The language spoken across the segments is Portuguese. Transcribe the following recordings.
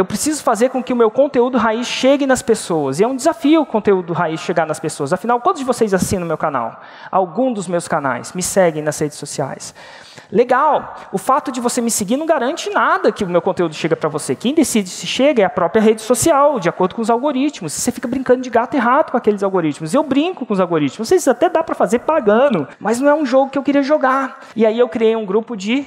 eu preciso fazer com que o meu conteúdo raiz chegue nas pessoas. E é um desafio o conteúdo raiz chegar nas pessoas. Afinal, quantos de vocês assinam meu canal? Algum dos meus canais? Me seguem nas redes sociais? Legal. O fato de você me seguir não garante nada que o meu conteúdo chega para você. Quem decide se chega é a própria rede social, de acordo com os algoritmos. Você fica brincando de gato e rato com aqueles algoritmos. Eu brinco com os algoritmos. Vocês até dá para fazer pagando, mas não é um jogo que eu queria jogar. E aí eu criei um grupo de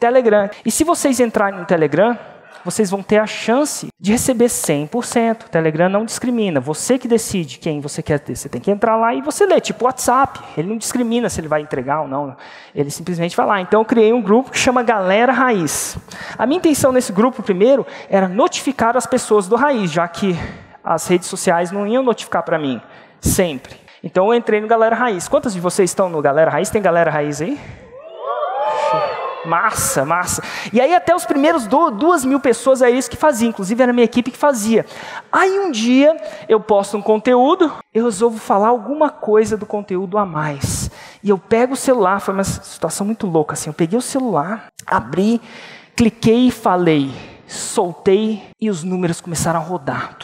Telegram. E se vocês entrarem no Telegram, vocês vão ter a chance de receber 100%. O Telegram não discrimina. Você que decide quem você quer ter. Você tem que entrar lá e você lê, tipo WhatsApp. Ele não discrimina se ele vai entregar ou não. Ele simplesmente vai lá. Então eu criei um grupo que chama Galera Raiz. A minha intenção nesse grupo, primeiro, era notificar as pessoas do Raiz, já que as redes sociais não iam notificar para mim, sempre. Então eu entrei no Galera Raiz. Quantos de vocês estão no Galera Raiz? Tem Galera Raiz aí? Massa, massa. E aí até os primeiros do, duas mil pessoas é isso que fazia, inclusive era a minha equipe que fazia. Aí um dia eu posto um conteúdo, eu resolvo falar alguma coisa do conteúdo a mais. E eu pego o celular, foi uma situação muito louca assim, eu peguei o celular, abri, cliquei e falei, soltei e os números começaram a rodar.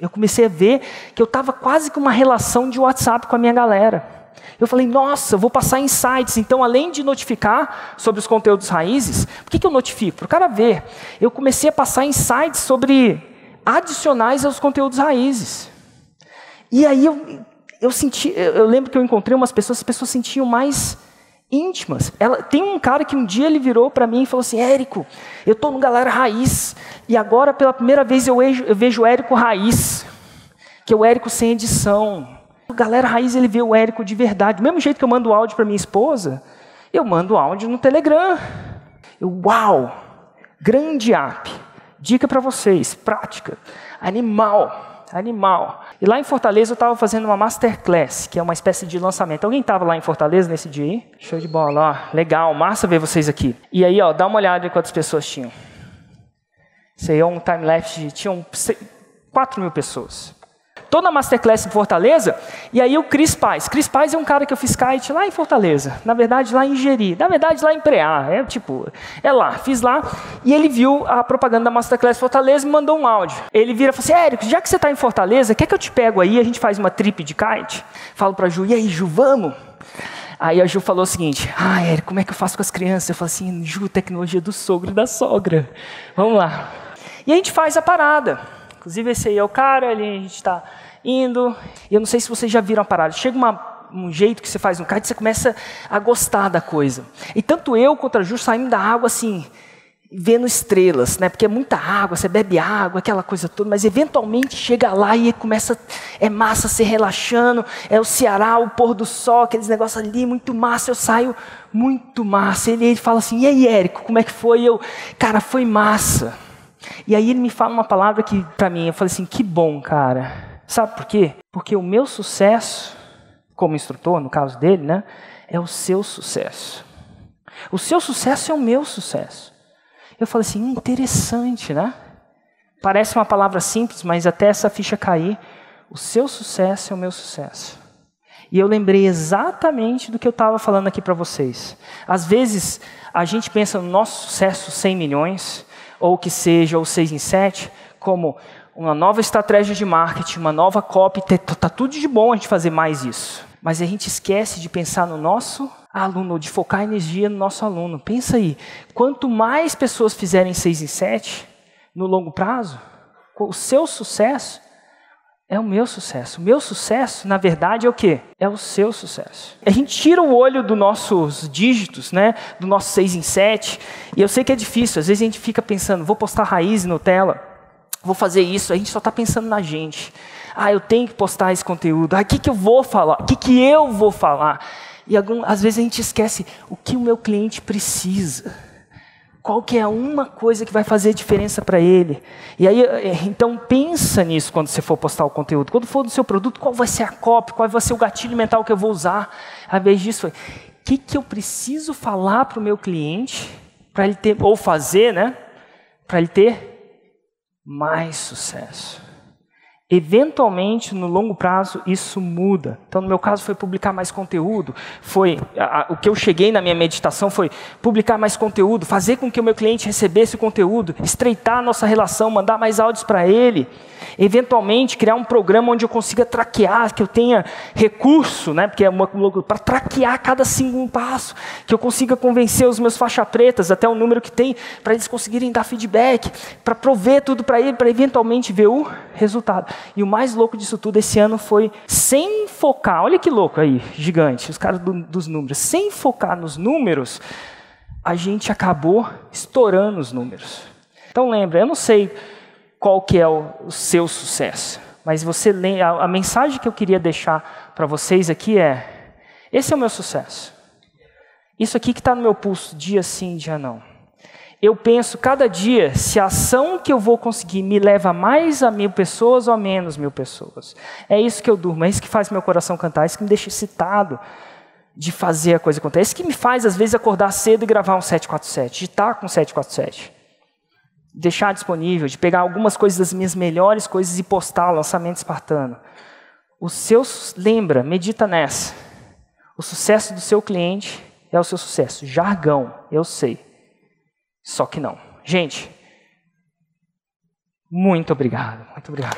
Eu comecei a ver que eu estava quase com uma relação de WhatsApp com a minha galera. Eu falei, nossa, eu vou passar insights. Então, além de notificar sobre os conteúdos raízes, por que, que eu notifico? Para o cara ver. Eu comecei a passar insights sobre adicionais aos conteúdos raízes. E aí eu, eu senti, eu lembro que eu encontrei umas pessoas, as pessoas sentiam mais íntimas. Ela, tem um cara que um dia ele virou para mim e falou assim: Érico, eu estou no Galera Raiz e agora pela primeira vez eu vejo, eu vejo o Érico Raiz, que é o Érico sem edição. Galera Raiz, ele vê o Érico de verdade. Do mesmo jeito que eu mando áudio para minha esposa, eu mando áudio no Telegram. Eu, uau! Grande app. Dica para vocês, prática. Animal, animal. E lá em Fortaleza eu estava fazendo uma masterclass, que é uma espécie de lançamento. Alguém estava lá em Fortaleza nesse dia aí? Show de bola, ó. Legal, massa ver vocês aqui. E aí, ó, dá uma olhada em quantas pessoas tinham. Isso aí é um time-lapse. Tinham 4 mil pessoas. Estou na Masterclass em Fortaleza, e aí o Cris Paz. Cris Paz é um cara que eu fiz kite lá em Fortaleza. Na verdade, lá em Jeri. Na verdade, lá em Preá. É tipo, é lá. Fiz lá, e ele viu a propaganda da Masterclass Fortaleza e mandou um áudio. Ele vira e fala assim, Érico, já que você está em Fortaleza, quer que eu te pego aí, a gente faz uma trip de kite? Falo para Ju, e aí, Ju, vamos? Aí a Ju falou o seguinte: Ah, Érico, como é que eu faço com as crianças? Eu falo assim: Ju, tecnologia do sogro e da sogra. Vamos lá. E a gente faz a parada. Inclusive, esse aí é o cara, ali a gente está indo. E eu não sei se vocês já viram a parada. Chega uma, um jeito que você faz um kite, você começa a gostar da coisa. E tanto eu quanto a Ju saímos da água assim, vendo estrelas, né? Porque é muita água, você bebe água, aquela coisa toda, mas eventualmente chega lá e começa, é massa se relaxando, é o Ceará, o pôr do sol, aqueles negócios ali, muito massa, eu saio muito massa. Ele, ele fala assim, e aí, Érico, como é que foi? Eu, cara, foi massa. E aí ele me fala uma palavra que, para mim, eu falei assim: que bom, cara. Sabe por quê? Porque o meu sucesso, como instrutor, no caso dele, né, é o seu sucesso. O seu sucesso é o meu sucesso. Eu falei assim: interessante, né? Parece uma palavra simples, mas até essa ficha cair, o seu sucesso é o meu sucesso. E eu lembrei exatamente do que eu estava falando aqui para vocês. Às vezes, a gente pensa no nosso sucesso 100 milhões, ou que seja o 6 em 7, como uma nova estratégia de marketing, uma nova copy, está tudo de bom a gente fazer mais isso. Mas a gente esquece de pensar no nosso aluno, de focar energia no nosso aluno. Pensa aí, quanto mais pessoas fizerem 6 em 7, no longo prazo, o seu sucesso é o meu sucesso. O meu sucesso, na verdade, é o quê? É o seu sucesso. A gente tira o olho dos nossos dígitos, né? Do nosso 6 em 7. E eu sei que é difícil. Às vezes a gente fica pensando, vou postar raiz no Nutella, vou fazer isso. A gente só está pensando na gente. Ah, eu tenho que postar esse conteúdo. Ah, o que, que eu vou falar? O que, que eu vou falar? E algum, às vezes a gente esquece o que o meu cliente precisa qual que é uma coisa que vai fazer diferença para ele. E aí, é, então pensa nisso quando você for postar o conteúdo. Quando for do seu produto, qual vai ser a copy, qual vai ser o gatilho mental que eu vou usar? Ao invés disso, o que, que eu preciso falar para o meu cliente para ele ter, ou fazer, né? Para ele ter mais sucesso. Eventualmente, no longo prazo, isso muda. Então, no meu caso, foi publicar mais conteúdo. Foi a, a, o que eu cheguei na minha meditação foi publicar mais conteúdo, fazer com que o meu cliente recebesse o conteúdo, estreitar a nossa relação, mandar mais áudios para ele. Eventualmente, criar um programa onde eu consiga traquear, que eu tenha recurso, né, porque é para traquear cada segundo passo, que eu consiga convencer os meus faixa pretas até o número que tem, para eles conseguirem dar feedback, para prover tudo para ele, para eventualmente ver o resultado. E o mais louco disso tudo esse ano foi sem focar, olha que louco aí, gigante, os caras do, dos números, sem focar nos números, a gente acabou estourando os números. Então lembra, eu não sei qual que é o, o seu sucesso. Mas você a, a mensagem que eu queria deixar para vocês aqui é: esse é o meu sucesso. Isso aqui que está no meu pulso, dia sim, dia não. Eu penso cada dia se a ação que eu vou conseguir me leva mais a mil pessoas ou a menos mil pessoas. É isso que eu durmo, é isso que faz meu coração cantar, é isso que me deixa excitado de fazer a coisa acontecer. É isso que me faz, às vezes, acordar cedo e gravar um 747, de estar com um 747 deixar disponível, de pegar algumas coisas das minhas melhores coisas e postar lançamento espartano. O seu lembra, medita nessa. O sucesso do seu cliente é o seu sucesso. Jargão, eu sei. Só que não. Gente, muito obrigado, muito obrigado.